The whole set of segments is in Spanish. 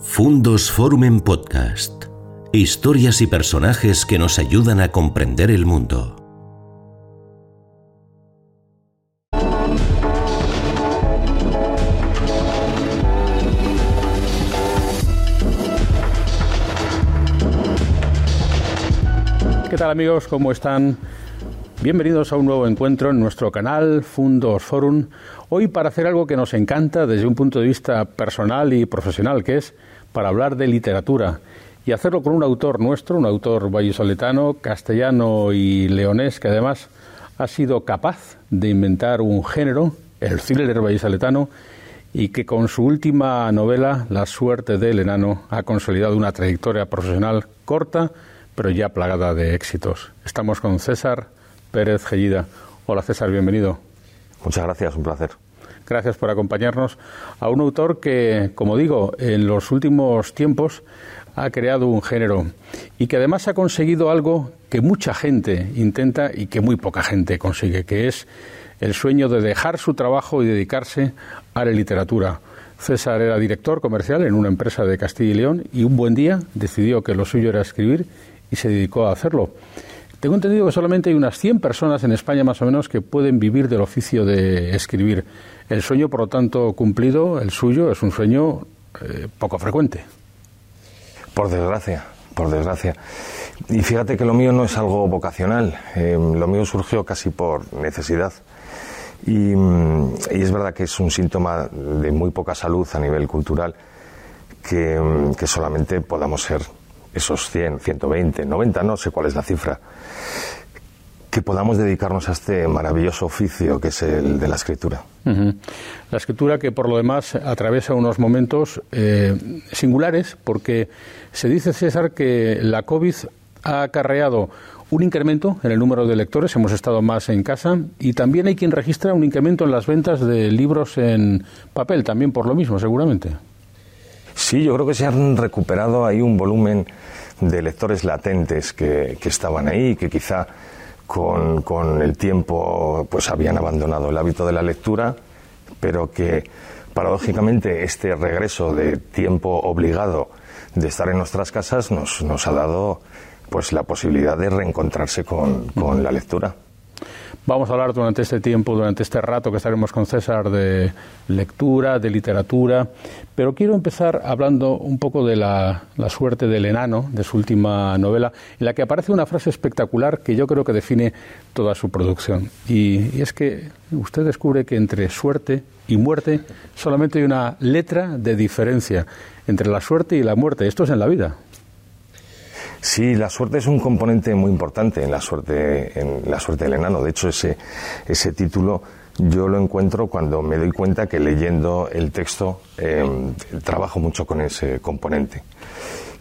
Fundos Forum en Podcast. Historias y personajes que nos ayudan a comprender el mundo. ¿Qué tal amigos? ¿Cómo están? Bienvenidos a un nuevo encuentro en nuestro canal Fundos Forum. Hoy para hacer algo que nos encanta desde un punto de vista personal y profesional, que es para hablar de literatura y hacerlo con un autor nuestro, un autor vallisoletano, castellano y leonés, que además ha sido capaz de inventar un género, el thriller vallisoletano, y que con su última novela, La suerte del enano, ha consolidado una trayectoria profesional corta, pero ya plagada de éxitos. Estamos con César Pérez Gellida. Hola César, bienvenido. Muchas gracias, un placer. Gracias por acompañarnos a un autor que, como digo, en los últimos tiempos ha creado un género y que además ha conseguido algo que mucha gente intenta y que muy poca gente consigue, que es el sueño de dejar su trabajo y dedicarse a la literatura. César era director comercial en una empresa de Castilla y León y un buen día decidió que lo suyo era escribir y se dedicó a hacerlo. Tengo entendido que solamente hay unas 100 personas en España más o menos que pueden vivir del oficio de escribir. El sueño, por lo tanto, cumplido, el suyo, es un sueño eh, poco frecuente. Por desgracia, por desgracia. Y fíjate que lo mío no es algo vocacional, eh, lo mío surgió casi por necesidad. Y, mm, y, es verdad que es un síntoma de muy poca salud a nivel cultural que, mm, que solamente podamos ser esos 100, 120, 90, no sé cuál es la cifra, que podamos dedicarnos a este maravilloso oficio que es el de la escritura. La escritura que por lo demás atraviesa unos momentos eh, singulares porque se dice, César, que la COVID ha acarreado un incremento en el número de lectores, hemos estado más en casa y también hay quien registra un incremento en las ventas de libros en papel, también por lo mismo, seguramente. Sí, yo creo que se han recuperado ahí un volumen de lectores latentes que, que estaban ahí, que quizá con, con, el tiempo pues habían abandonado el hábito de la lectura, pero que paradójicamente este regreso de tiempo obligado de estar en nuestras casas nos, nos ha dado pues la posibilidad de reencontrarse con, con la lectura. Vamos a hablar durante este tiempo, durante este rato que estaremos con César de lectura, de literatura, pero quiero empezar hablando un poco de la, suerte del enano, de su última novela, en la que aparece una frase espectacular que yo creo que define toda su producción. Y es que usted descubre que entre suerte y muerte solamente hay una letra de diferencia entre la suerte y la muerte. Esto es en la vida. Sí, la suerte es un componente muy importante en la suerte, en la suerte del enano. De hecho, ese, ese título yo lo encuentro cuando me doy cuenta que leyendo el texto eh, trabajo mucho con ese componente.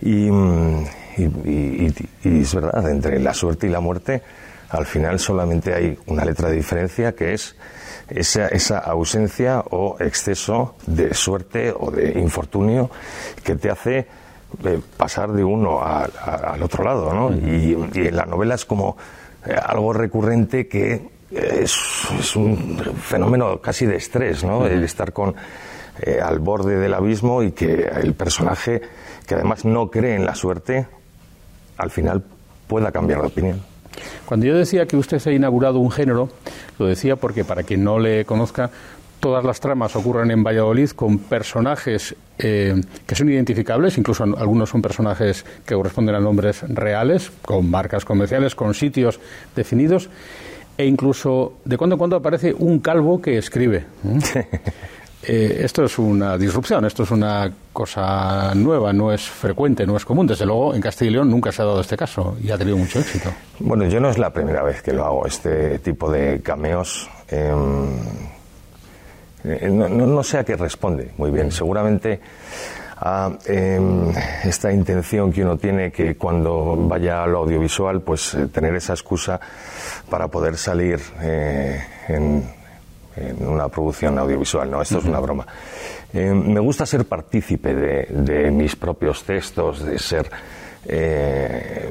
Y, y, y, y, es verdad, entre la suerte y la muerte, al final solamente hay una letra de diferencia que es esa, esa ausencia o exceso de suerte o de infortunio que te hace eh, pasar de uno a, a, al otro lado, ¿no? Y, y, en la novela es como eh, algo recurrente que es, es, un fenómeno casi de estrés, ¿no? El estar con eh, al borde del abismo y que el personaje, que además no cree en la suerte, al final pueda cambiar de opinión. Cuando yo decía que usted se ha inaugurado un género, lo decía porque para quien no le conozca, todas las tramas ocurren en Valladolid con personajes eh, que son identificables, incluso algunos son personajes que corresponden a nombres reales, con marcas comerciales, con sitios definidos, e incluso de cuando en cuando aparece un calvo que escribe. Eh, esto es una disrupción, esto es una cosa nueva, no es frecuente, no es común. Desde luego, en Castilla y León nunca se ha dado este caso y ha tenido mucho éxito. Bueno, yo no es la primera vez que lo hago, este tipo de cameos. Eh, no, no, no, sé a qué responde muy bien. Seguramente a eh, esta intención que uno tiene que cuando vaya a lo audiovisual, pues eh, tener esa excusa para poder salir eh, en, en, una producción audiovisual. No, esto uh -huh. es una broma. Eh, me gusta ser partícipe de, de, mis propios textos, de ser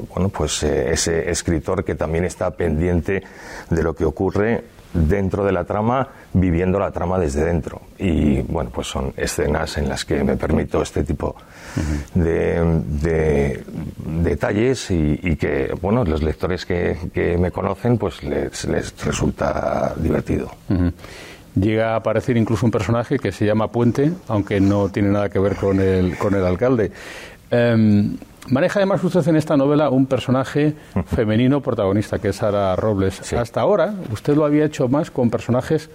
bueno, pues ese escritor que también está pendiente de lo que ocurre dentro de la trama, viviendo la trama desde dentro. Y bueno, pues son escenas en las que me permito este tipo de, detalles y, que, bueno, los lectores que, me conocen, pues les, resulta divertido. Llega a aparecer incluso un personaje que se llama Puente, aunque no tiene nada que ver con el, con el alcalde. Em, Maneja además usted en esta novela un personaje femenino protagonista, que es Sara Robles. Hasta ahora, usted lo había hecho más con personajes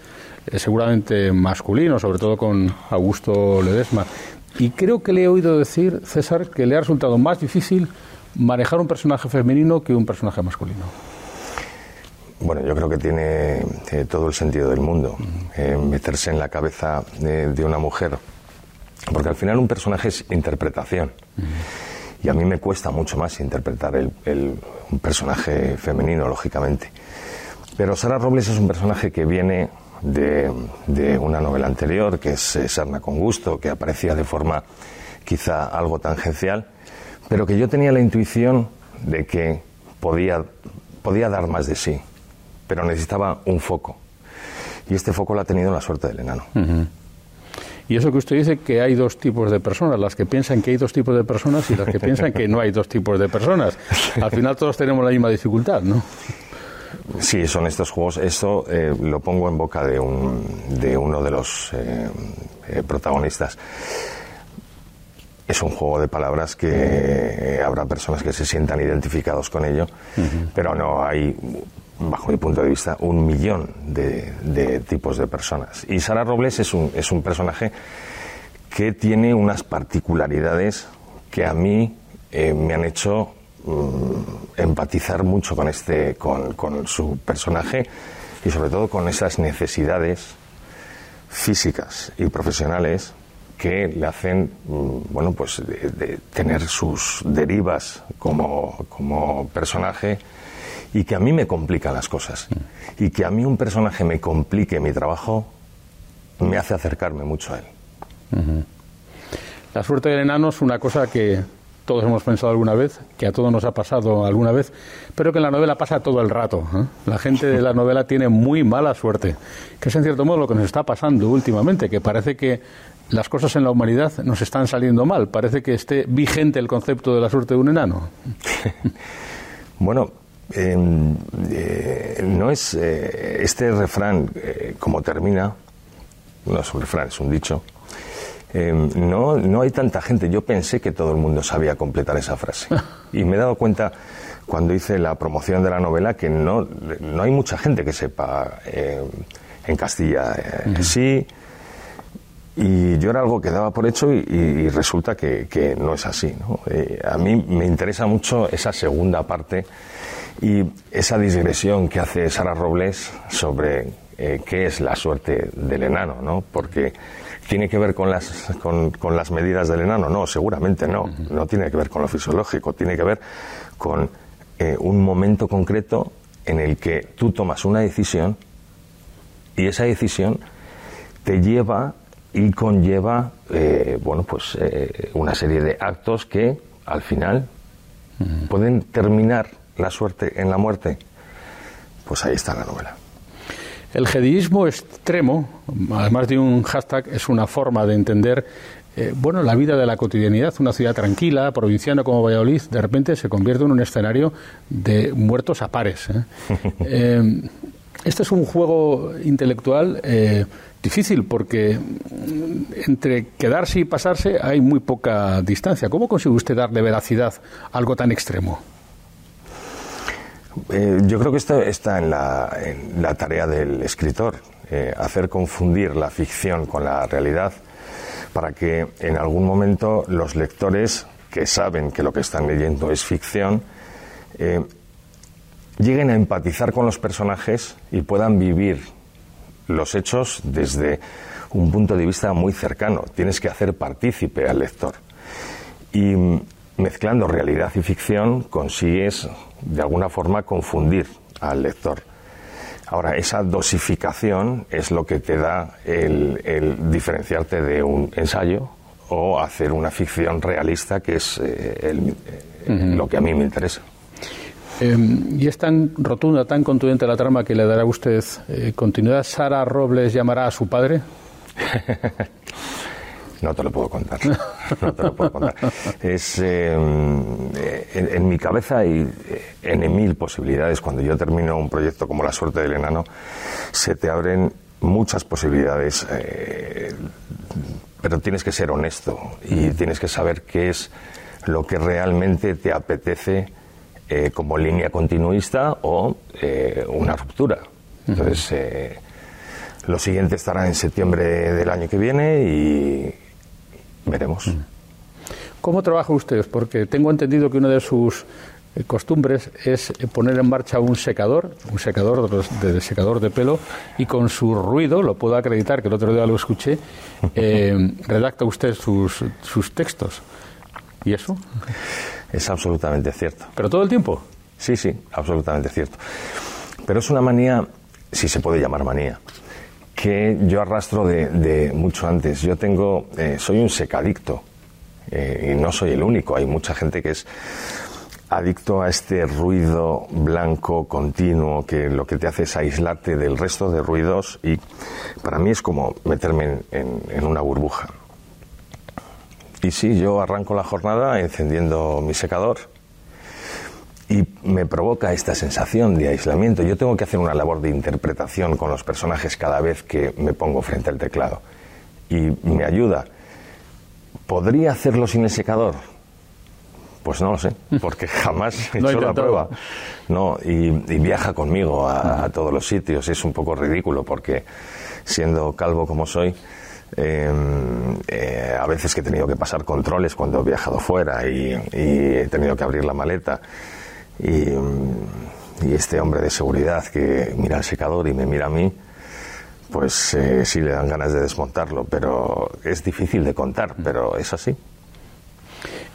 eh, seguramente masculinos, sobre todo con Augusto Ledesma. Y creo que le he oído decir, César, que le ha resultado más difícil manejar un personaje femenino que un personaje masculino. Bueno, yo creo que tiene, todo el sentido del mundo eh, meterse en la cabeza de, una mujer, porque al final un personaje es interpretación. Y a mí me cuesta mucho más interpretar el, un personaje femenino, lógicamente. Pero Sara Robles es un personaje que viene de, de una novela anterior, que es Sarna con Gusto, que aparecía de forma quizá algo tangencial, pero que yo tenía la intuición de que podía, podía dar más de sí, pero necesitaba un foco. Y este foco lo ha tenido la suerte del enano. Y eso que usted dice que hay dos tipos de personas, las que piensan que hay dos tipos de personas y las que piensan que no hay dos tipos de personas. Al final todos tenemos la misma dificultad, ¿no? Sí, son estos juegos. Esto eh, lo pongo en boca de, un, de uno de los eh, eh, protagonistas. Es un juego de palabras que habrá personas que se sientan identificados con ello, pero no hay bajo mi punto de vista, un millón de, tipos de personas. Y Sara Robles es un, es un personaje que tiene unas particularidades que a mí eh, me han hecho mm, empatizar mucho con, este, con, con, su personaje y sobre todo con esas necesidades físicas y profesionales que le hacen mm, bueno pues de, tener sus derivas como, como personaje y que a mí me complican las cosas. Y que a mí un personaje me complique mi trabajo me hace acercarme mucho a él. La suerte del enano es una cosa que todos hemos pensado alguna vez, que a todos nos ha pasado alguna vez, pero que en la novela pasa todo el rato. ¿eh? La gente de la novela tiene muy mala suerte, que es en cierto modo lo que nos está pasando últimamente, que parece que las cosas en la humanidad nos están saliendo mal, parece que esté vigente el concepto de la suerte de un enano. bueno, Eh, no es eh, este refrán eh, como termina, no es un refrán, es un dicho. Em, no, no hay tanta gente. Yo pensé que todo el mundo sabía completar esa frase. Y me he dado cuenta cuando hice la promoción de la novela que no, no hay mucha gente que sepa en Castilla. Sí, y yo era algo que daba por hecho y, resulta que, que, no es así. a mí me interesa mucho esa segunda parte y esa digresión que hace Sara Robles sobre eh, qué es la suerte del enano, ¿no? Porque tiene que ver con las, con, las medidas del enano, no, seguramente no, no tiene que ver con lo fisiológico, tiene que ver con eh, un momento concreto en el que tú tomas una decisión y esa decisión te lleva y conlleva, eh, bueno, pues una serie de actos que al final pueden terminar la suerte en la muerte, pues ahí está la novela. El jediismo extremo, además de un hashtag, es una forma de entender eh, bueno, la vida de la cotidianidad. Una ciudad tranquila, provinciana como Valladolid, de repente se convierte en un escenario de muertos a pares. ¿eh? Eh, este es un juego intelectual difícil porque entre quedarse y pasarse hay muy poca distancia. ¿Cómo consigue usted darle veracidad a algo tan extremo? Eh, yo creo que esto está en la, tarea del escritor, eh, hacer confundir la ficción con la realidad para que en algún momento los lectores que saben que lo que están leyendo es ficción, eh, lleguen a empatizar con los personajes y puedan vivir los hechos desde un punto de vista muy cercano. Tienes que hacer partícipe al lector. Y mezclando realidad y ficción consigues de alguna forma confundir al lector. Ahora, esa dosificación es lo que te da el, diferenciarte de un ensayo o hacer una ficción realista, que es eh, eh, lo que a mí me interesa. Em, y es tan rotunda, tan contundente la trama que le dará a usted eh, continuidad. ¿Sara Robles llamará a su padre? No te lo puedo contar. No te lo puedo contar. Es, em, en, mi cabeza hay en mil posibilidades. Cuando yo termino un proyecto como La suerte del enano, se te abren muchas posibilidades. Eh, pero tienes que ser honesto y tienes que saber qué es lo que realmente te apetece eh, como línea continuista o eh, una ruptura. Entonces, eh, lo siguiente estará en septiembre del año que viene y veremos. ¿Cómo trabaja usted? Porque tengo entendido que una de sus costumbres es poner en marcha un secador, un secador de, secador de pelo, y con su ruido, lo puedo acreditar, que el otro día lo escuché, redacta usted sus, sus textos. ¿Y eso? Es absolutamente cierto. ¿Pero todo el tiempo? Sí, sí, absolutamente cierto. Pero es una manía, si se puede llamar manía, que yo arrastro de, mucho antes. Yo tengo, eh, soy un secadicto eh, y no soy el único. Hay mucha gente que es adicto a este ruido blanco continuo que lo que te hace es aislarte del resto de ruidos y para mí es como meterme en una burbuja. Y sí, yo arranco la jornada encendiendo mi secador y me provoca esta sensación de aislamiento. Yo tengo que hacer una labor de interpretación con los personajes cada vez que me pongo frente al teclado. Y me ayuda. ¿Podría hacerlo sin el secador? Pues no lo sé, porque jamás he hecho la prueba. No, y, viaja conmigo a, a, todos los sitios. Es un poco ridículo porque siendo calvo como soy, Em, eh, a veces que he tenido que pasar controles cuando he viajado fuera y, he tenido que abrir la maleta. Y, este hombre de seguridad que mira al secador y me mira a mí, pues eh, sí le dan ganas de desmontarlo, pero es difícil de contar, pero es así.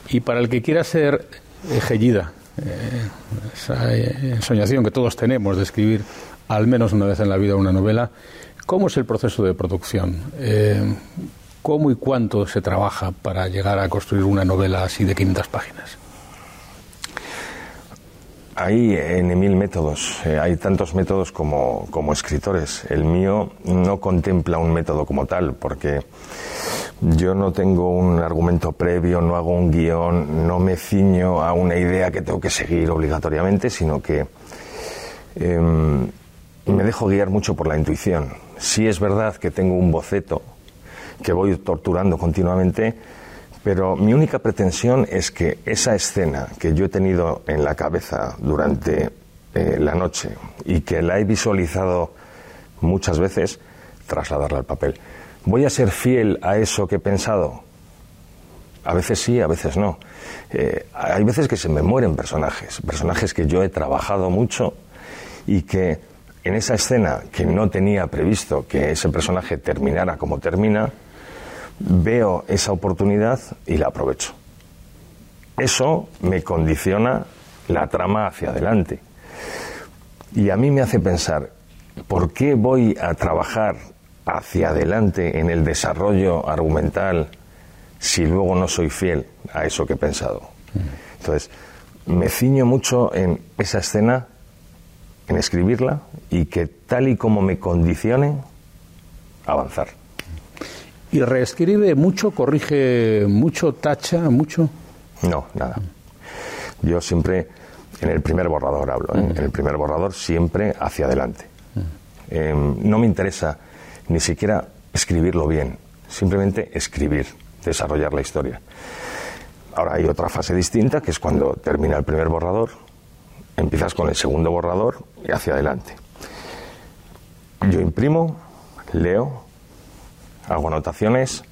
Y para el que quiera ser ejellida, eh, esa ensoñación que todos tenemos de escribir al menos una vez en la vida una novela, ¿Cómo es el proceso de producción? Eh, ¿Cómo y cuánto se trabaja para llegar a construir una novela así de 500 páginas? Hay en mil métodos, eh, hay tantos métodos como, como escritores. El mío no contempla un método como tal, porque yo no tengo un argumento previo, no hago un guion, no me ciño a una idea que tengo que seguir obligatoriamente, sino que em, me dejo guiar mucho por la intuición. Sí es verdad que tengo un boceto que voy torturando continuamente, pero mi única pretensión es que esa escena que yo he tenido en la cabeza durante eh, la noche y que la he visualizado muchas veces, trasladarla al papel. ¿Voy a ser fiel a eso que he pensado? A veces sí, a veces no. Eh, hay veces que se me mueren personajes, personajes que yo he trabajado mucho y que en esa escena que no tenía previsto que ese personaje terminara como termina, veo esa oportunidad y la aprovecho. Eso me condiciona la trama hacia adelante. Y a mí me hace pensar, ¿por qué voy a trabajar hacia adelante en el desarrollo argumental si luego no soy fiel a eso que he pensado? Entonces, me ciño mucho en esa escena en escribirla y que tal y como me condicione, avanzar. ¿Y reescribe mucho, corrige mucho, tacha mucho? No, nada. Yo siempre, en el primer borrador hablo, ¿eh? en el primer borrador siempre hacia adelante. Em, no me interesa ni siquiera escribirlo bien, simplemente escribir, desarrollar la historia. Ahora hay otra fase distinta, que es cuando termina el primer borrador, empiezas con el segundo borrador y hacia adelante. Yo imprimo, leo, hago anotaciones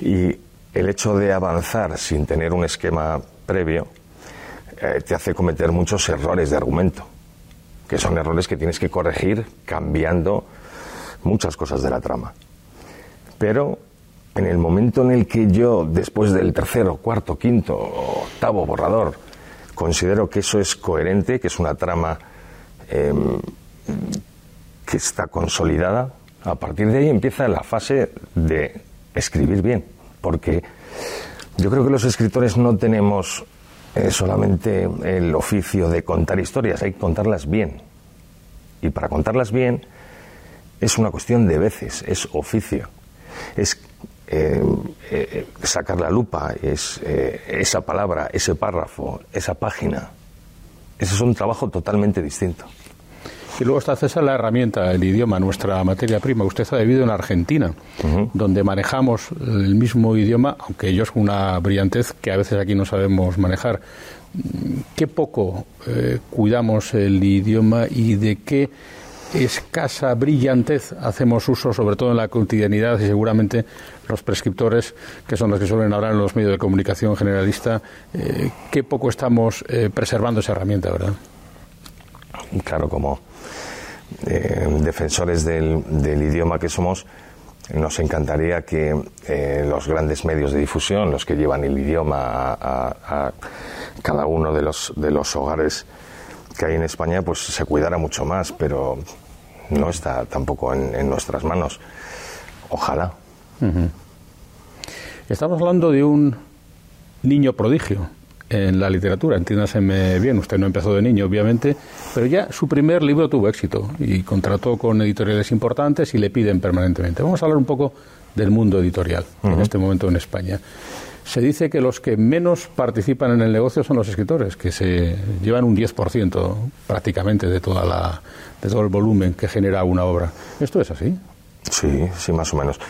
y el hecho de avanzar sin tener un esquema previo eh, te hace cometer muchos errores de argumento, que son errores que tienes que corregir cambiando muchas cosas de la trama. Pero en el momento en el que yo, después del tercero, cuarto, quinto, octavo borrador, Considero que eso es coherente, que es una trama em, que está consolidada. A partir de ahí empieza la fase de escribir bien, porque yo creo que los escritores no tenemos es solamente el oficio de contar historias, hay que contarlas bien. Y para contarlas bien es una cuestión de veces, es oficio. Es eh, eh, sacar la lupa, es eh, esa palabra, ese párrafo, esa página. Ese es un trabajo totalmente distinto. Y luego está César la herramienta, el idioma, nuestra materia prima. Usted ha vivido en Argentina, donde manejamos el mismo idioma, aunque ellos con una brillantez que a veces aquí no sabemos manejar. ¿Qué poco eh, cuidamos el idioma y de qué escasa brillantez hacemos uso, sobre todo en la cotidianidad y seguramente los prescriptores, que son los que suelen hablar en los medios de comunicación generalista, eh, qué poco estamos eh, preservando esa herramienta, ¿verdad? Claro, como eh, defensores del, idioma que somos, nos encantaría que eh, los grandes medios de difusión, los que llevan el idioma a, cada uno de los, de los hogares que hay en España, pues se cuidara mucho más, pero no está tampoco en, nuestras manos. Ojalá. Estamos hablando de un niño prodigio en la literatura, entiéndaseme bien, usted no empezó de niño, obviamente, pero ya su primer libro tuvo éxito y contrató con editoriales importantes y le piden permanentemente. Vamos a hablar un poco del mundo editorial en este momento en España. Se dice que los que menos participan en el negocio son los escritores, que se llevan un 10% prácticamente de, toda la, de todo el volumen que genera una obra. ¿Esto es así? Sí, sí, más o menos.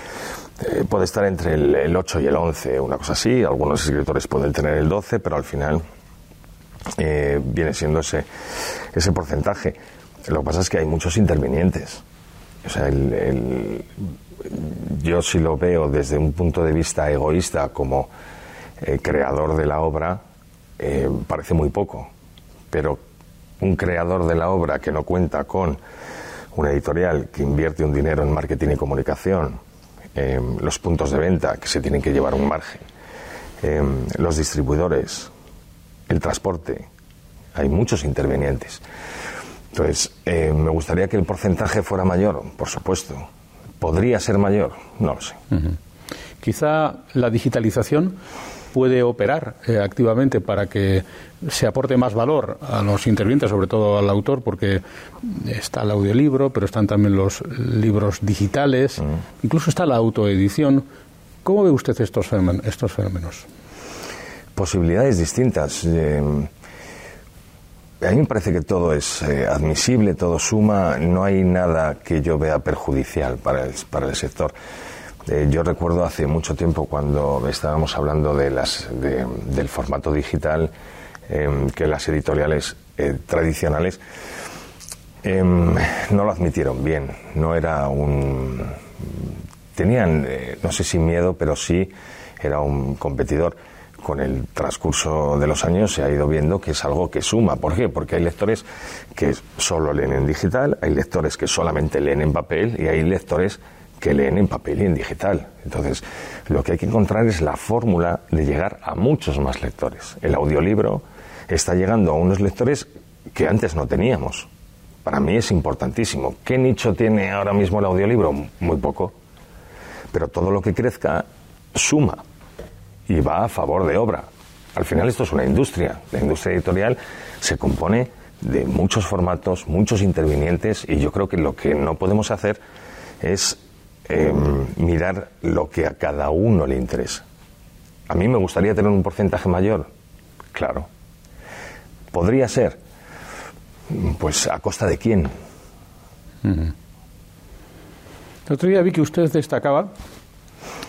Eh, puede estar entre el, 8 y el 11, una cosa así. Algunos escritores pueden tener el 12, pero al final eh, viene siendo ese, ese porcentaje. Lo que pasa es que hay muchos intervinientes. O sea, yo si lo veo desde un punto de vista egoísta como eh, creador de la obra, parece muy poco. Pero un creador de la obra que no cuenta con una editorial que invierte un dinero en marketing y comunicación, Em, los puntos de venta que se tienen que llevar un margen, em, los distribuidores, el transporte. Hay muchos intervenientes. Entonces, em, me gustaría que el porcentaje fuera mayor, por supuesto. ¿Podría ser mayor? No lo sé. Quizá la digitalización puede operar eh, activamente para que se aporte más valor a los intervinientes, sobre todo al autor, porque está el audiolibro, pero están también los libros digitales, mm. incluso está la autoedición. ¿Cómo ve usted estos fenómenos? Estos fenómenos? Posibilidades distintas. Eh, a mí me parece que todo es eh, admisible, todo suma, no hay nada que yo vea perjudicial para el, para el sector. Eh, yo recuerdo hace mucho tiempo cuando estábamos hablando de las, del formato digital, em, que las editoriales eh, tradicionales em, no lo admitieron bien. No era un. Tenían, eh, no sé si miedo, pero sí era un competidor. Con el transcurso de los años se ha ido viendo que es algo que suma. ¿Por qué? Porque hay lectores que solo leen en digital, hay lectores que solamente leen en papel y hay lectores que leen en papel y en digital. Entonces, lo que hay que encontrar es la fórmula de llegar a muchos más lectores. El audiolibro está llegando a unos lectores que antes no teníamos. Para mí es importantísimo. ¿Qué nicho tiene ahora mismo el audiolibro? Muy poco. Pero todo lo que crezca suma y va a favor de obra. Al final esto es una industria. La industria editorial se compone de muchos formatos, muchos intervinientes y yo creo que lo que no podemos hacer es Em, mirar lo que a cada uno le interesa. A mí me gustaría tener un porcentaje mayor, claro. Podría ser, pues a costa de quién. El otro día vi que usted destacaba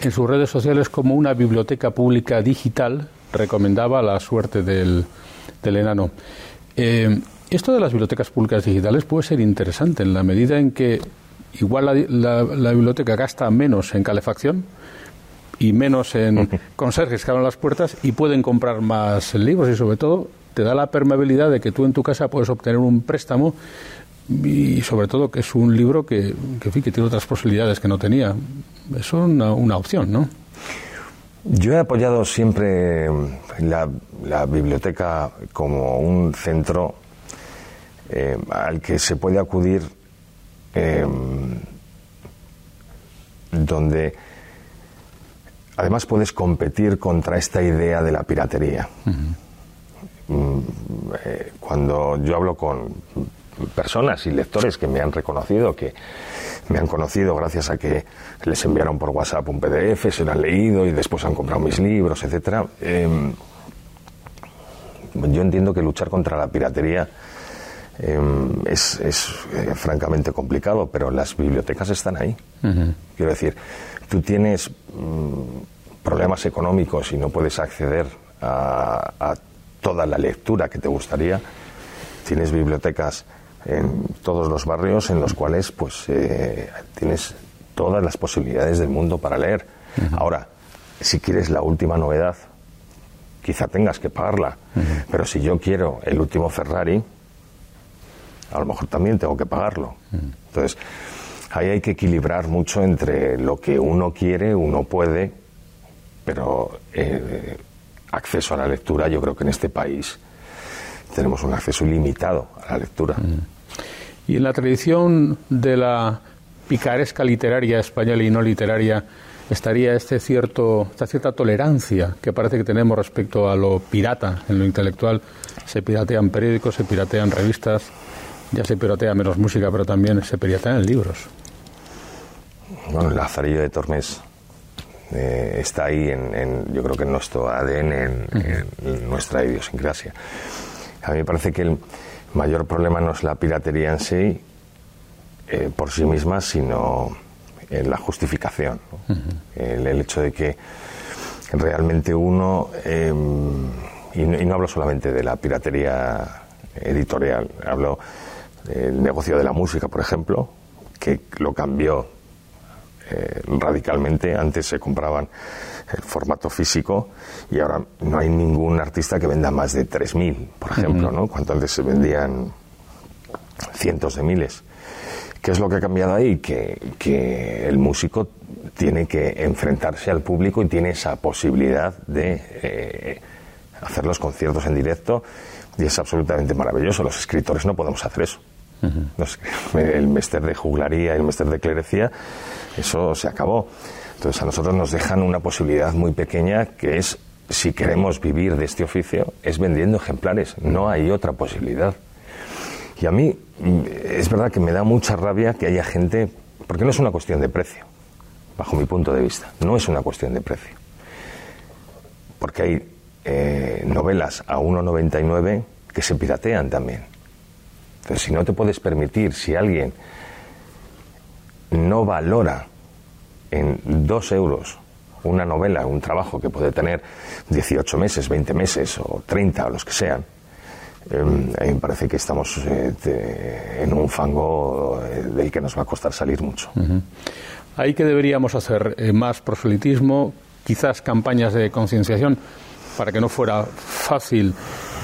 en sus redes sociales como una biblioteca pública digital recomendaba la suerte del, enano. Em, esto de las bibliotecas públicas digitales puede ser interesante en la medida en que igual la, biblioteca gasta menos en calefacción y menos en conserjes que abren las puertas y pueden comprar más libros y sobre todo te da la permeabilidad de que tú en tu casa puedes obtener un préstamo y sobre todo que es un libro que, que, que tiene otras posibilidades que no tenía. Es una, una opción, ¿no? Yo he apoyado siempre la, la biblioteca como un centro eh, al que se puede acudir Em, donde además puedes competir contra esta idea de la piratería. eh, cuando yo hablo con personas y lectores que me han reconocido, que me han conocido gracias a que les enviaron por WhatsApp un PDF, se lo han leído y después han comprado mis libros, etcétera. Em, yo entiendo que luchar contra la piratería em, es, eh, francamente complicado, pero las bibliotecas están ahí. Quiero decir, tú tienes mm, problemas económicos y no puedes acceder a toda la lectura que te gustaría. Tienes bibliotecas en todos los barrios en los cuales pues eh, tienes todas las posibilidades del mundo para leer. Ahora, si quieres la última novedad, quizá tengas que pagarla, pero si yo quiero el último Ferrari, a lo mejor también tengo que pagarlo. Entonces, ahí hay que equilibrar mucho entre lo que uno quiere, uno puede, pero eh, acceso a la lectura, yo creo que en este país tenemos un acceso ilimitado a la lectura. Y en la tradición de la picaresca literaria española y no literaria, estaría este cierto, esta cierta tolerancia que parece que tenemos respecto a lo pirata en lo intelectual. Se piratean periódicos, se piratean revistas, ya se piratea menos música, pero también se piratean libros. Bueno, el Lazarillo de Tormes eh, está ahí, en, yo creo que en nuestro ADN, en nuestra idiosincrasia. A mí me parece que el mayor problema no es la piratería en sí, eh, por sí misma, sino en la justificación. el, hecho de que realmente uno, em, y, no, hablo solamente de la piratería editorial, hablo del negocio de la música, por ejemplo, que lo cambió eh, radicalmente. Antes se compraban el formato físico y ahora no hay ningún artista que venda más de 3.000, por ejemplo, ¿no? Cuando antes se vendían cientos de miles. ¿Qué es lo que ha cambiado ahí? Que, el músico tiene que enfrentarse al público y tiene esa posibilidad de eh, hacer los conciertos en directo y es absolutamente maravilloso. Los escritores no podemos hacer eso. El mester de juglaría el mester de clerecía, eso se acabó. Entonces a nosotros nos dejan una posibilidad muy pequeña que es, si queremos vivir de este oficio, es vendiendo ejemplares. No hay otra posibilidad. Y a mí es verdad que me da mucha rabia que haya gente, porque no es una cuestión de precio, bajo mi punto de vista, no es una cuestión de precio. Porque hay eh, novelas a 1,99 que se piratean también. Entonces, si no te puedes permitir, si alguien no valora en dos euros una novela, un trabajo que puede tener 18 meses, 20 meses o 30 o los que sean, em, a mí me parece que estamos eh, en un fango eh, del que nos va a costar salir mucho. Ahí que deberíamos hacer eh, más proselitismo, quizás campañas de concienciación para que no fuera fácil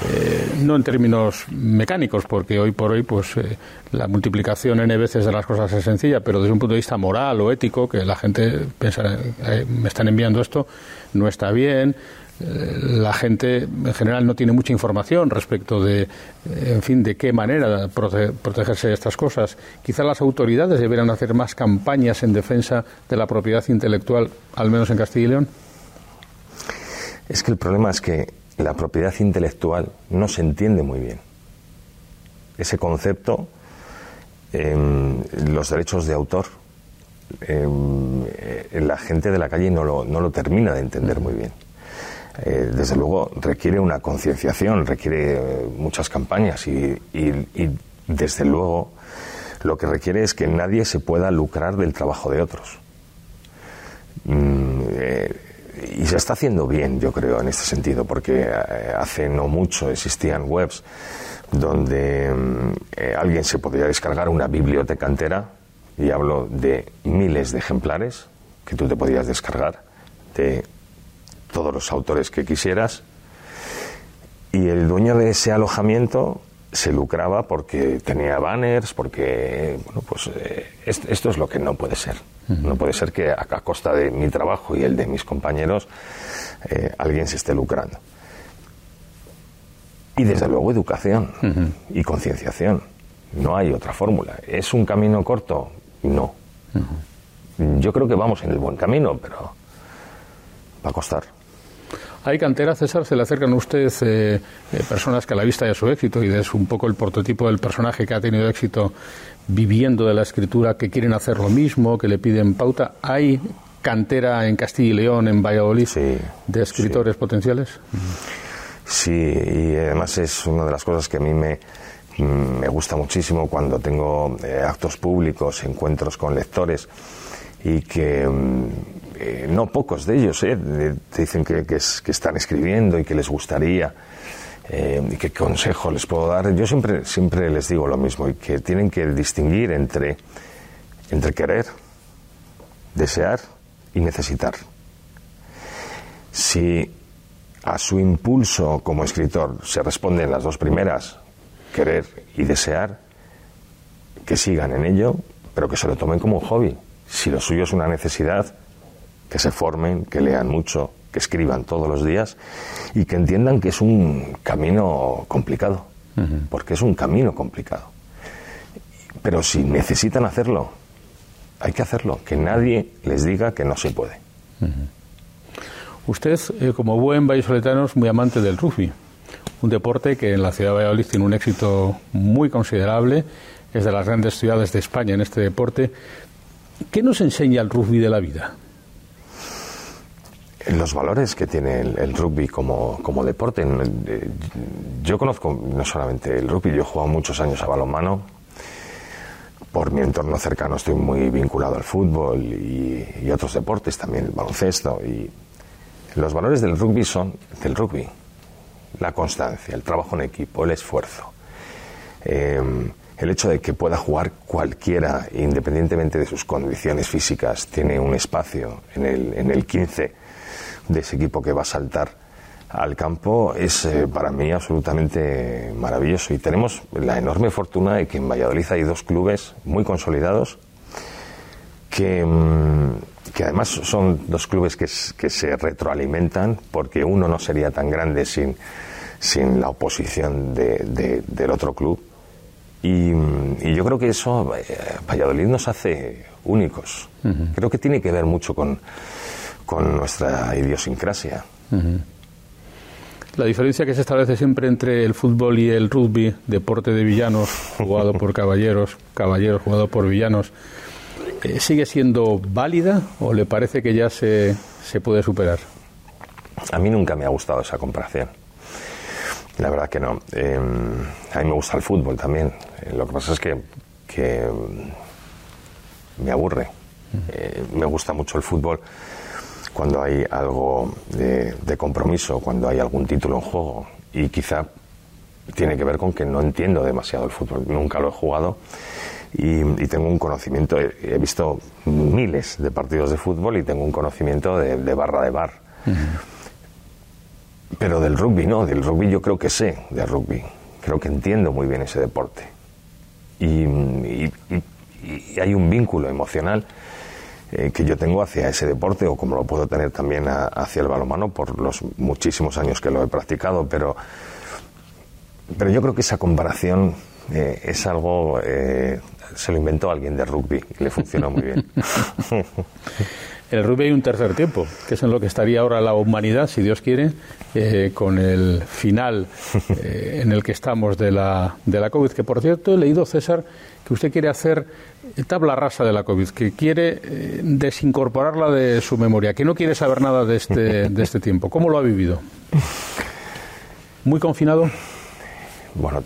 eh, no en términos mecánicos, porque hoy por hoy pues eh, la multiplicación n veces de las cosas es sencilla, pero desde un punto de vista moral o ético, que la gente piensa, eh, me están enviando esto, no está bien. la gente en general no tiene mucha información respecto de, en fin, de qué manera protegerse de estas cosas. Quizá las autoridades deberían hacer más campañas en defensa de la propiedad intelectual, al menos en Castilla y León. Es que el problema es que la propiedad intelectual no se entiende muy bien. Ese concepto, em, los derechos de autor, em, eh, la gente de la calle no lo, no lo termina de entender muy bien. Eh, desde luego requiere una concienciación, requiere eh, muchas campañas y, desde luego lo que requiere es que nadie se pueda lucrar del trabajo de otros. Mm, y se está haciendo bien, yo creo, en este sentido, porque eh, hace no mucho existían webs donde mm, eh, alguien se podría descargar una biblioteca entera, y hablo de miles de ejemplares que tú te podías descargar de todos los autores que quisieras, y el dueño de ese alojamiento se lucraba porque tenía banners, porque, bueno, pues eh, esto, es lo que no puede ser. No puede ser que a, costa de mi trabajo y el de mis compañeros eh, alguien se esté lucrando. Y desde luego educación y concienciación. No hay otra fórmula. ¿Es un camino corto? No. Yo creo que vamos en el buen camino, pero va a costar. Hay cantera, César, se le acercan a usted eh, eh, personas que a la vista de su éxito y de su un poco el prototipo del personaje que ha tenido éxito viviendo de la escritura, que quieren hacer lo mismo, que le piden pauta. ¿Hay cantera en Castilla y León, en Valladolid, de escritores potenciales? Sí, y además es una de las cosas que a mí me, me gusta muchísimo cuando tengo eh, actos públicos, encuentros con lectores y que mm, eh, no pocos de ellos eh, te dicen que, están escribiendo y que les gustaría y qué consejo les puedo dar. Yo siempre, siempre les digo lo mismo y que tienen que distinguir entre, entre querer, desear y necesitar. Si a su impulso como escritor se responden las dos primeras, querer y desear, que sigan en ello, pero que se lo tomen como un hobby. Si lo suyo es una necesidad, que se formen, que lean mucho, que escriban todos los días y que entiendan que es un camino complicado, porque es un camino complicado. Pero si necesitan hacerlo, hay que hacerlo, que nadie les diga que no se puede. Usted, eh, como buen vallisoletano, es muy amante del rugby, un deporte que en la ciudad de Valladolid tiene un éxito muy considerable, es de las grandes ciudades de España en este deporte. ¿Qué nos enseña el rugby de la vida? Los valores que tiene el, rugby como, como, deporte. Eh, yo conozco no solamente el rugby, yo he jugado muchos años a balonmano. Por mi entorno cercano estoy muy vinculado al fútbol y, otros deportes, también el baloncesto. Y los valores del rugby son del rugby. La constancia, el trabajo en equipo, el esfuerzo. Em, el hecho de que pueda jugar cualquiera, independientemente de sus condiciones físicas, tiene un espacio en el, en el 15 de ese equipo que va a saltar al campo, es eh, para mí absolutamente maravilloso. Y tenemos la enorme fortuna de que en Valladolid hay dos clubes muy consolidados que. Em, que además son dos clubes que, que, se retroalimentan, porque uno no sería tan grande sin, sin la oposición de, del otro club. Y, yo creo que eso, eh, Valladolid nos hace únicos. Creo que tiene que ver mucho con, con nuestra idiosincrasia. La diferencia que se establece siempre entre el fútbol y el rugby, deporte de villanos, jugado por caballeros, caballeros jugado por villanos, eh, ¿sigue siendo válida o le parece que ya se, se puede superar? A mí nunca me ha gustado esa comparación. La verdad que no. Eh, a mí me gusta el fútbol también. Eh, lo que pasa es que, que mm, me aburre. me gusta mucho el fútbol cuando hay algo de, de, compromiso, cuando hay algún título en juego. Y quizá tiene que ver con que no entiendo demasiado el fútbol. Nunca lo he jugado y, tengo un conocimiento, he, visto miles de partidos de fútbol y tengo un conocimiento de, barra de bar. Pero del rugby no, del rugby yo creo que sé de rugby, creo que entiendo muy bien ese deporte. Y, hay un vínculo emocional eh, que yo tengo hacia ese deporte o como lo puedo tener también hacia el balonmano por los muchísimos años que lo he practicado, pero, pero yo creo que esa comparación eh, es algo eh, se lo inventó alguien de rugby y le funcionó muy bien. En el rugby hay un tercer tiempo, que es en lo que estaría ahora la humanidad, si Dios quiere, eh, con el final eh, en el que estamos de la, de la COVID. Que por cierto, he leído, César, que usted quiere hacer tabla rasa de la COVID, que quiere eh, desincorporarla de su memoria, que no quiere saber nada de este, de este tiempo. ¿Cómo lo ha vivido? ¿Muy confinado? Bueno,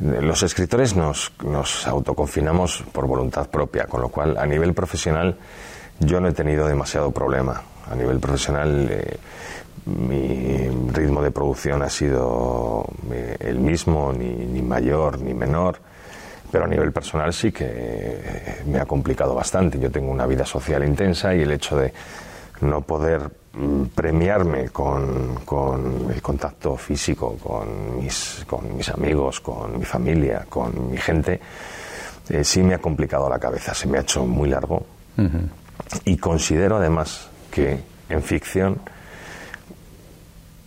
los escritores nos, nos autoconfinamos por voluntad propia, con lo cual a nivel profesional yo no he tenido demasiado problema. A nivel profesional eh, mi ritmo de producción ha sido eh, el mismo, ni, ni, mayor ni menor, pero a nivel personal sí que eh, me ha complicado bastante. Yo tengo una vida social intensa y el hecho de no poder mm, premiarme con, con, el contacto físico con mis, con mis amigos, con mi familia, con mi gente, eh, sí me ha complicado la cabeza, se me ha hecho muy largo. Y considero además que en ficción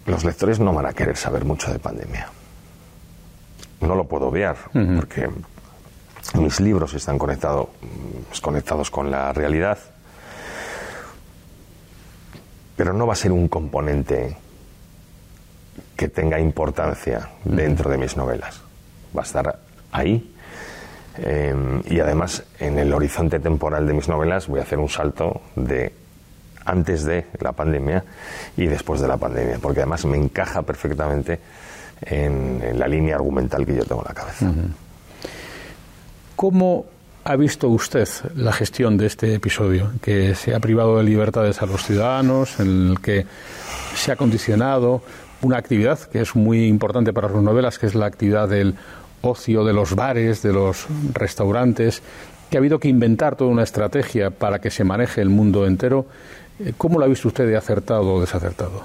los lectores no van a querer saber mucho de pandemia. No lo puedo obviar, porque mis libros están conectados con la realidad pero no va a ser un componente que tenga importancia dentro de mis novelas. Va a estar ahí. Eh, y además, en el horizonte temporal de mis novelas voy a hacer un salto de antes de la pandemia y después de la pandemia, porque además me encaja perfectamente en, la línea argumental que yo tengo en la cabeza. ¿Cómo ha visto usted la gestión de este episodio, que se ha privado de libertades a los ciudadanos, en el que se ha condicionado una actividad que es muy importante para sus novelas, que es la actividad del ocio, de los bares, de los restaurantes, que ha habido que inventar toda una estrategia para que se maneje el mundo entero. Eh, ¿Cómo lo ha visto usted de acertado o desacertado?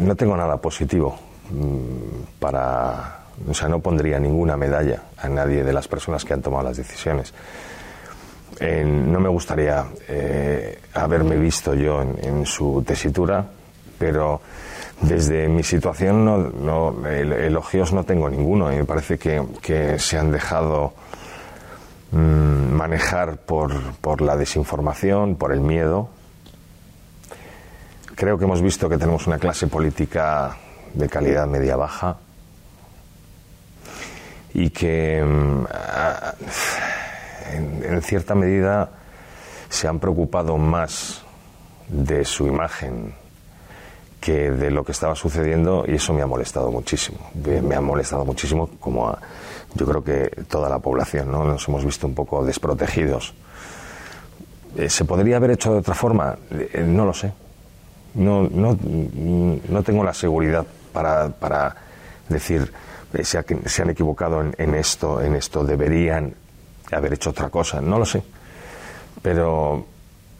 No tengo nada positivo mm, para o sea, no pondría ninguna medalla a nadie de las personas que han tomado las decisiones. no me gustaría eh, haberme visto yo en, su tesitura, pero desde mi situación no, elogios no tengo ninguno. Y me parece que, se han dejado mm, manejar por, la desinformación, por el miedo. Creo que hemos visto que tenemos una clase política de calidad media-baja y que mm, en, cierta medida se han preocupado más de su imagen que de lo que estaba sucediendo y eso me ha molestado muchísimo. Me ha molestado muchísimo como yo creo que toda la población, ¿no? Nos hemos visto un poco desprotegidos. Eh, ¿Se podría haber hecho de otra forma? Eh, no lo sé. No, no, no tengo la seguridad para, para decir eh, se, se, han equivocado en, esto, en esto, deberían haber hecho otra cosa, no lo sé. Pero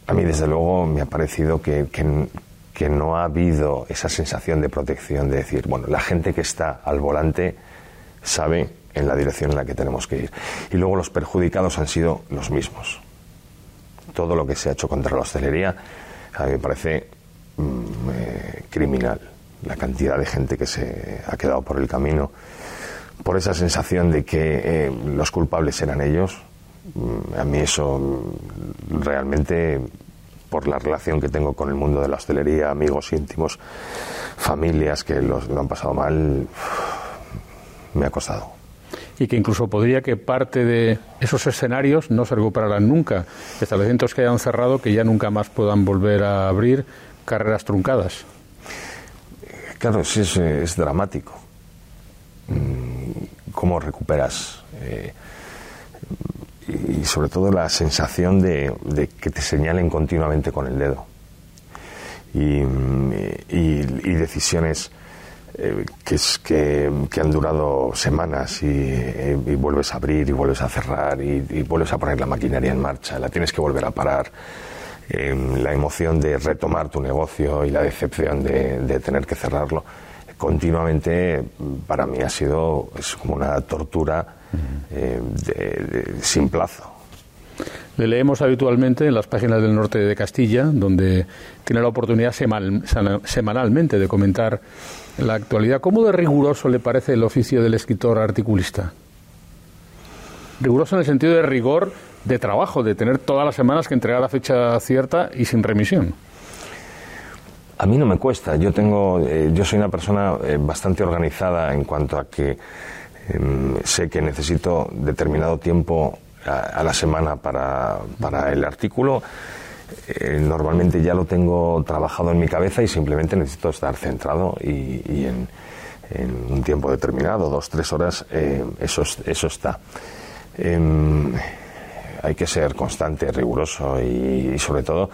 a mí, desde luego, me ha parecido que, que, no ha habido esa sensación de protección, de decir, bueno, la gente que está al volante sabe en la dirección en la que tenemos que ir. Y luego los perjudicados han sido los mismos. Todo lo que se ha hecho contra la hostelería a mí me parece mm, eh, criminal. La cantidad de gente que se ha quedado por el camino por esa sensación de que eh, los culpables eran ellos. Mm, a mí eso mm, realmente, por la relación que tengo con el mundo de la hostelería, amigos íntimos, familias que lo han pasado mal, me ha costado. Y que incluso podría que parte de esos escenarios no se recuperaran nunca. Establecimientos que hayan cerrado, que ya nunca más puedan volver a abrir, carreras truncadas. Claro, sí, es, es dramático. Mm, cómo recuperas eh, y sobre todo la sensación de, que te señalen continuamente con el dedo y, decisiones eh, que, que, han durado semanas y, vuelves a abrir y vuelves a cerrar y, vuelves a poner la maquinaria en marcha, la tienes que volver a parar. La emoción de retomar tu negocio y la decepción de tener que cerrarlo continuamente para mí ha sido es como una tortura eh, sin plazo. Le leemos habitualmente en las páginas del norte de Castilla, donde tiene la oportunidad semanalmente de comentar la actualidad. ¿Cómo de riguroso le parece el oficio del escritor articulista? Riguroso en el sentido de rigor de trabajo, de tener todas las semanas que entregar la fecha cierta y sin remisión. A mí no me cuesta. Yo tengo, eh, yo soy una persona eh, bastante organizada en cuanto a que em, sé que necesito determinado tiempo a, la semana para, para el artículo. Eh, normalmente ya lo tengo trabajado en mi cabeza y simplemente necesito estar centrado y, en, un tiempo determinado, dos, tres horas, eso, eso está. Em, hay que ser constante, riguroso y sobre todo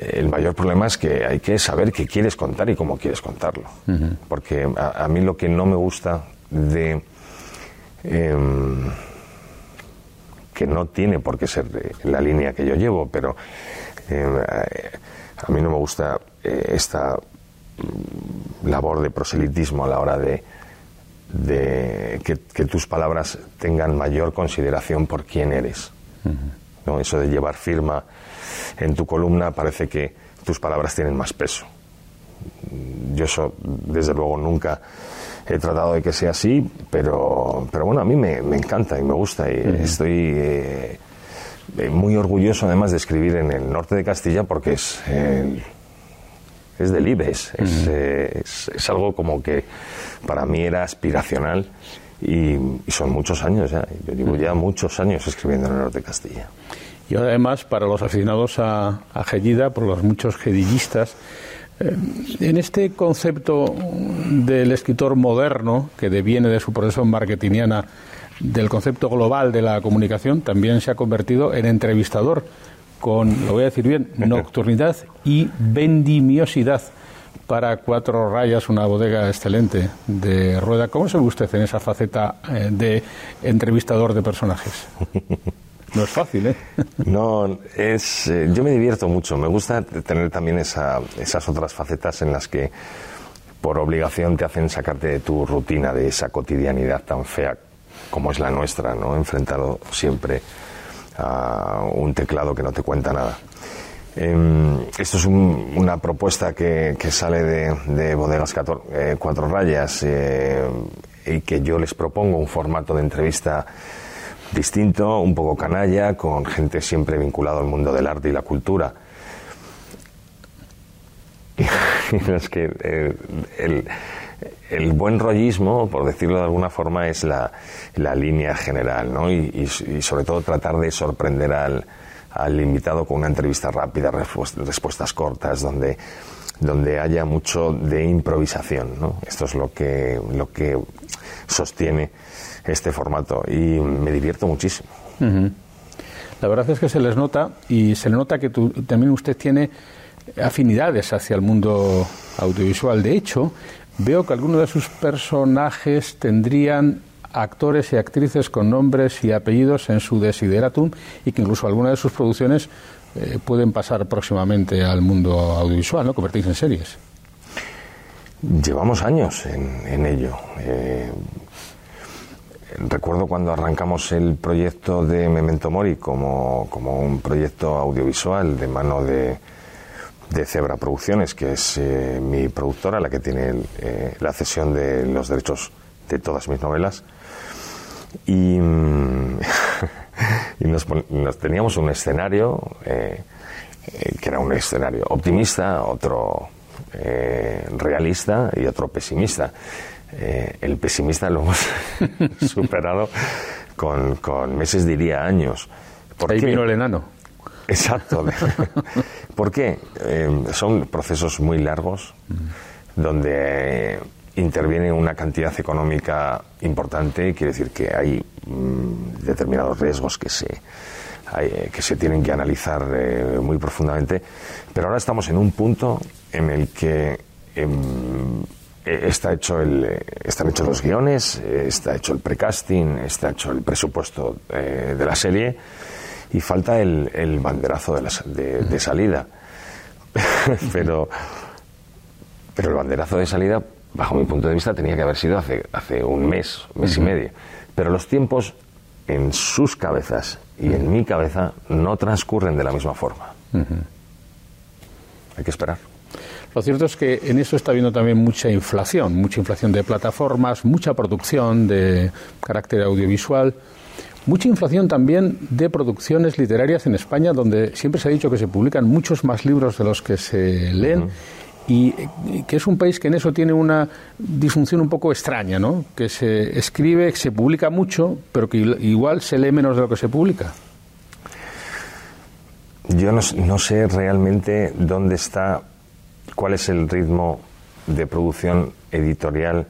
el mayor problema es que hay que saber qué quieres contar y cómo quieres contarlo. Porque a, mí lo que no me gusta de... Em, que no tiene por qué ser la línea que yo llevo, pero em, a mí no me gusta eh, esta mm, labor de proselitismo a la hora de, de que, tus palabras tengan mayor consideración por quién eres. ¿No? Eso de llevar firma en tu columna parece que tus palabras tienen más peso. Yo eso, desde luego, nunca he tratado de que sea así, pero, pero bueno, a mí me, encanta y me gusta y estoy... Eh, eh, muy orgulloso además de escribir en el norte de Castilla porque es es del IBES, eh, es, es, algo como que para mí era aspiracional y, son muchos años ya, yo llevo ya muchos años escribiendo en el norte de Castilla. Y además, para los aficionados a, a Gellida, por los muchos gedillistas, eh, en este concepto del escritor moderno, que deviene de su profesión marketingiana, del concepto global de la comunicación, también se ha convertido en entrevistador con, lo voy a decir bien, nocturnidad y vendimiosidad para cuatro rayas, una bodega excelente de rueda. ¿Cómo se ve usted en esa faceta eh, de entrevistador de personajes? No es fácil, ¿eh? No, es, eh, yo me divierto mucho. Me gusta tener también esa, esas otras facetas en las que por obligación te hacen sacarte de tu rutina, de esa cotidianidad tan fea como es la nuestra, ¿no? Enfrentado siempre a un teclado que no te cuenta nada. Em, esto es una propuesta que, sale de, Bodegas eh, Cuatro Rayas eh, y que yo les propongo un formato de entrevista distinto, un poco canalla, con gente siempre vinculada al mundo del arte y la cultura. Y es que eh, el, buen rollismo, por decirlo de alguna forma, es la, línea general, ¿no? Y, sobre todo tratar de sorprender al, al invitado con una entrevista rápida, respuestas cortas, donde, donde haya mucho de improvisación, ¿no? Esto es lo que, lo que sostiene este formato y me divierto muchísimo. La verdad es que se les nota y se le nota que también usted tiene afinidades hacia el mundo audiovisual. De hecho, veo que algunos de sus personajes tendrían actores y actrices con nombres y apellidos en su desideratum y que incluso algunas de sus producciones eh, pueden pasar próximamente al mundo audiovisual, ¿no? convertirse en series. Llevamos años en, ello. Eh, recuerdo cuando arrancamos el proyecto de Memento Mori como, como un proyecto audiovisual de mano de, de Cebra Producciones, que es eh, mi productora, la que tiene la cesión de los derechos de todas mis novelas. Y, mm, nos, teníamos un escenario eh, que era un escenario optimista, otro realista y otro pesimista. el pesimista lo hemos superado con, con, meses, diría años. ¿Por Ahí vino el enano. Exacto. ¿Por qué? Eh, son procesos muy largos donde interviene una cantidad económica importante, quiere decir que hay mm, determinados riesgos que se, que se tienen que analizar eh, muy profundamente, pero ahora estamos en un punto en el que em, e, está hecho el, están hechos los guiones, está hecho el precasting, está hecho el presupuesto eh, de la serie y falta el, el banderazo de, de, salida. pero, pero el banderazo de salida, bajo mi punto de vista, tenía que haber sido hace, hace un mes, mes y medio. Pero los tiempos en sus cabezas y en mi cabeza no transcurren de la misma forma. Hay que esperar. Lo cierto es que en eso está habiendo también mucha inflación, mucha inflación de plataformas, mucha producción de carácter audiovisual. Mucha inflación también de producciones literarias en España, donde siempre se ha dicho que se publican muchos más libros de los que se leen. Y que es un país que en eso tiene una disfunción un poco extraña, ¿no? Que se escribe, se publica mucho, pero que igual se lee menos de lo que se publica. Yo no, no sé realmente dónde está, cuál es el ritmo de producción editorial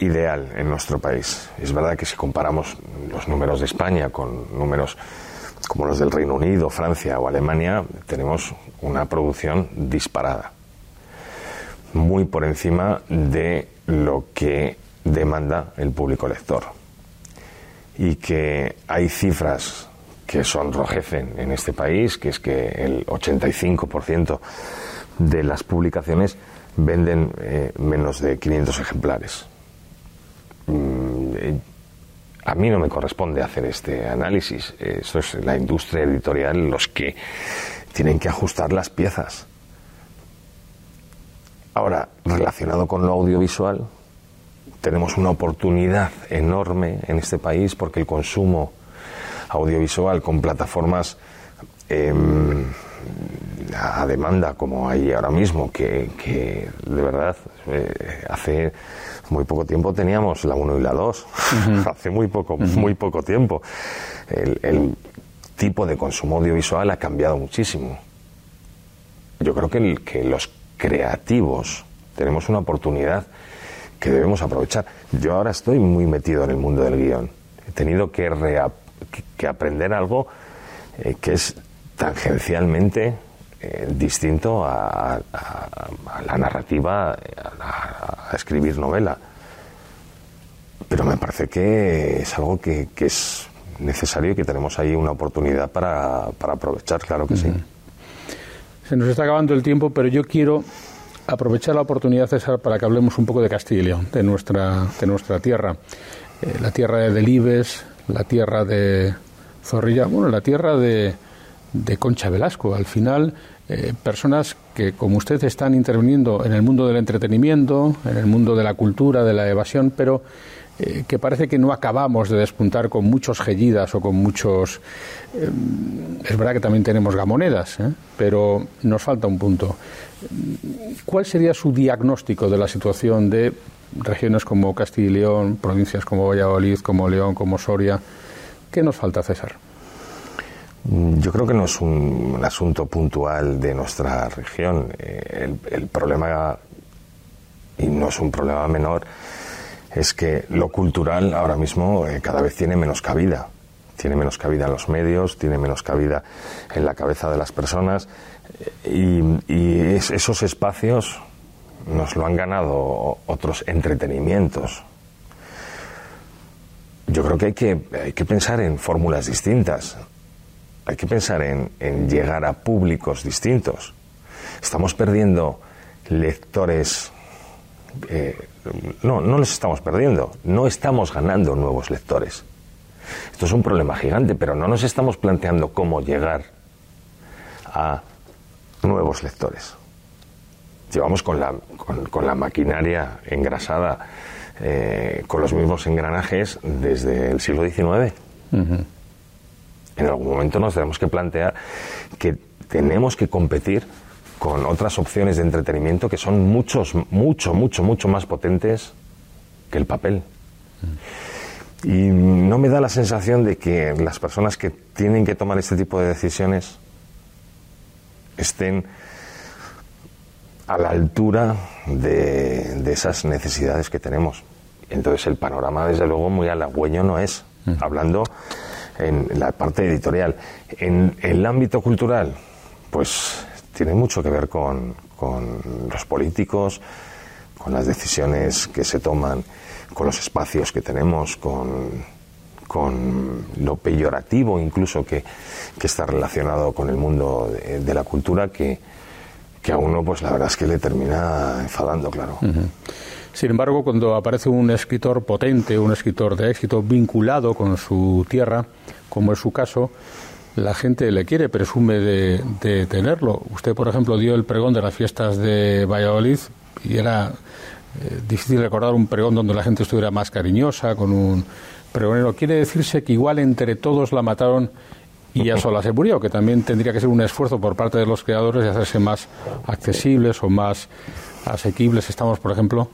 ideal en nuestro país. Es verdad que si comparamos los números de España con números como los del Reino Unido, Francia o Alemania, tenemos una producción disparada, muy por encima de lo que demanda el público lector. Y que hay cifras que sonrojecen en este país, que es que el 85% de las publicaciones venden eh, menos de 500 ejemplares. Mm, eh, a mí no me corresponde hacer este análisis. Eso es la industria editorial los que tienen que ajustar las piezas. Ahora, relacionado con lo audiovisual, tenemos una oportunidad enorme en este país porque el consumo audiovisual con plataformas em, a demanda como hay ahora mismo, que, de verdad eh, hace muy poco tiempo teníamos la 1 y la 2, hace muy poco, muy poco tiempo. El, tipo de consumo audiovisual ha cambiado muchísimo. Yo creo que, que los creativos tenemos una oportunidad que debemos aprovechar. Yo ahora estoy muy metido en el mundo del guion. He tenido que, que aprender algo eh, que es tangencialmente eh, distinto a, la narrativa, a, escribir novela. Pero me parece que es algo que, es necesario y que tenemos ahí una oportunidad para, aprovechar, claro que sí. Se nos está acabando el tiempo, pero yo quiero aprovechar la oportunidad, César, para que hablemos un poco de Castilla de nuestra, de nuestra tierra. Eh, la tierra de Delibes, la tierra de Zorrilla, bueno, la tierra de, de Concha Velasco. Al final, eh, personas que, como usted, están interviniendo en el mundo del entretenimiento, en el mundo de la cultura, de la evasión, pero eh, que parece que no acabamos de despuntar con muchos gellidas o con muchos... Eh, es verdad que también tenemos gamonedas, pero nos falta un punto. ¿Cuál sería su diagnóstico de la situación de regiones como Castilla y León, provincias como Valladolid, como León, como Soria? ¿Qué nos falta, César? Mm, yo creo que no es un, asunto puntual de nuestra región. Eh, el, problema, y no es un problema menor, es que lo cultural ahora mismo eh, cada vez tiene menos cabida. Tiene menos cabida en los medios, tiene menos cabida en la cabeza de las personas eh, y, esos espacios nos lo han ganado otros entretenimientos. Yo creo que hay que, hay que pensar en fórmulas distintas hay que pensar en, llegar a públicos distintos. Estamos perdiendo lectores. Eh, no, no los estamos perdiendo, no estamos ganando nuevos lectores. Esto es un problema gigante, pero no nos estamos planteando cómo llegar a nuevos lectores. Llevamos con la, con, la maquinaria engrasada, eh, con los mismos engranajes desde el siglo XIX en algún momento nos tenemos que plantear que tenemos que competir con otras opciones de entretenimiento que son muchos, mucho, mucho, mucho más potentes que el papel. Y no me da la sensación de que las personas que tienen que tomar este tipo de decisiones estén a la altura de, esas necesidades que tenemos. Entonces el panorama, desde luego, muy halagüeño no es. Hablando en la parte editorial. En el ámbito cultural, pues tiene mucho que ver con, los políticos, con las decisiones que se toman, con los espacios que tenemos, con, lo peyorativo incluso que, está relacionado con el mundo de, la cultura que, a uno pues la verdad es que le termina enfadando, claro. Sin embargo, cuando aparece un escritor potente, un escritor de éxito vinculado con su tierra, como es su caso, la gente le quiere, presume de, tenerlo. Usted, por ejemplo, dio el pregón de las fiestas de Valladolid y era eh, difícil recordar un pregón donde la gente estuviera más cariñosa, con un pregonero. Quiere decirse que igual entre todos la mataron y ya sola se murió, que también tendría que ser un esfuerzo por parte de los creadores de hacerse más accesibles o más asequibles. Estamos, por ejemplo,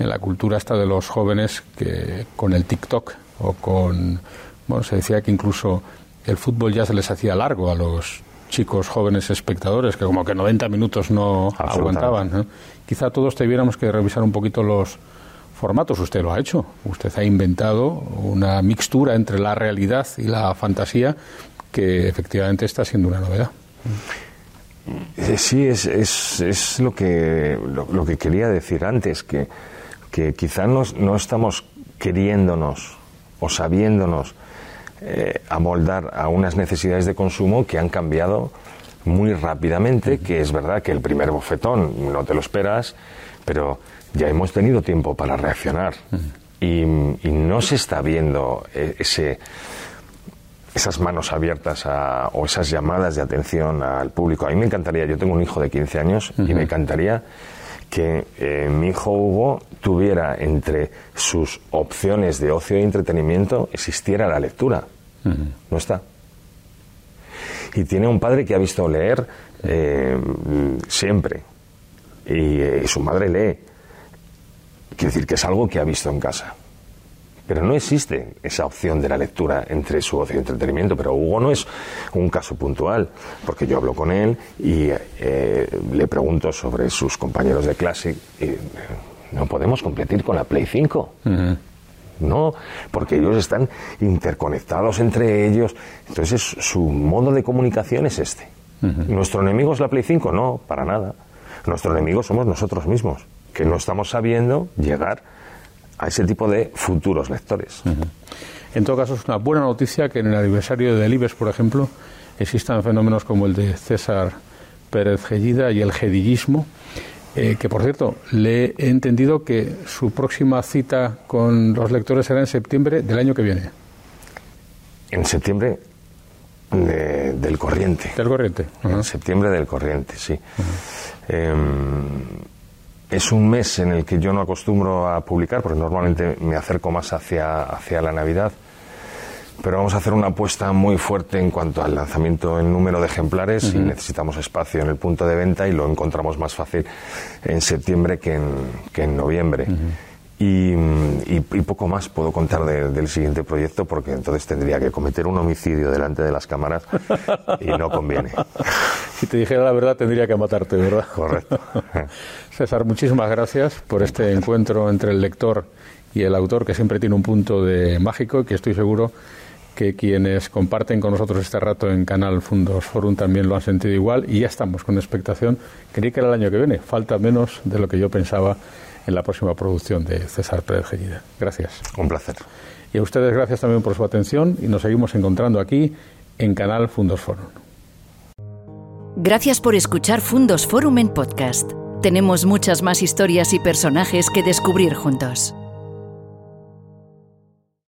en la cultura esta de los jóvenes que con el TikTok o con bueno se decía que incluso el fútbol ya se les hacía largo a los chicos jóvenes espectadores que como que 90 minutos no aguantaban quizá todos tuviéramos que revisar un poquito los formatos. Usted lo ha hecho. Usted ha inventado una mixtura entre la realidad y la fantasía que efectivamente está siendo una novedad. Eh, Sí, es, es, es lo, que, lo que quería decir antes, que que quizá no, no estamos queriéndonos o sabiéndonos eh, amoldar a unas necesidades de consumo que han cambiado muy rápidamente, que es verdad que el primer bofetón no te lo esperas, pero ya hemos tenido tiempo para reaccionar. Y, no se está viendo eh, ese, esas manos abiertas o esas llamadas de atención al público. A mí me encantaría, yo tengo un hijo de 15 años y me encantaría que eh, mi hijo Hugo tuviera entre sus opciones de ocio y entretenimiento existiera la lectura. No está. Y tiene un padre que ha visto leer eh, siempre. Y, eh, su madre lee. Quiere decir que es algo que ha visto en casa. Pero no existe esa opción de la lectura entre su ocio y entretenimiento. Pero Hugo no es un caso puntual, porque yo hablo con él y eh, le pregunto sobre sus compañeros de clase. Y, no podemos competir con la Play 5. No, porque ellos están interconectados entre ellos. Entonces su modo de comunicación es este. ¿Nuestro enemigo es la Play 5? No, para nada. Nuestro enemigo somos nosotros mismos, que no estamos sabiendo llegar a ese tipo de futuros lectores. En todo caso, es una buena noticia que en el aniversario de Libes, por ejemplo, existan fenómenos como el de César Pérez Gellida y el gedillismo, eh, que por cierto, le he entendido que su próxima cita con los lectores será en septiembre del año que viene. En septiembre del corriente. Del corriente. En septiembre del corriente, sí. Es un mes en el que yo no acostumbro a publicar, porque normalmente me acerco más hacia, hacia la Navidad. Pero vamos a hacer una apuesta muy fuerte en cuanto al lanzamiento en número de ejemplares y necesitamos espacio en el punto de venta y lo encontramos más fácil en septiembre que en, que en noviembre. Y, poco más puedo contar del siguiente proyecto porque entonces tendría que cometer un homicidio delante de las cámaras y no conviene. Si te dijera la verdad tendría que matarte, ¿verdad? Correcto. César, muchísimas gracias por este encuentro entre el lector y el autor que siempre tiene un punto de mágico y que estoy seguro que quienes comparten con nosotros este rato en Canal Fundos Forum también lo han sentido igual y ya estamos con expectación. Creí que era el año que viene, falta menos de lo que yo pensaba en la próxima producción de César Pérez Gellida. Gracias. Un placer. Y a ustedes gracias también por su atención y nos seguimos encontrando aquí en Canal Fundos Forum. Gracias por escuchar Fundos Forum en podcast. Tenemos muchas más historias y personajes que descubrir juntos.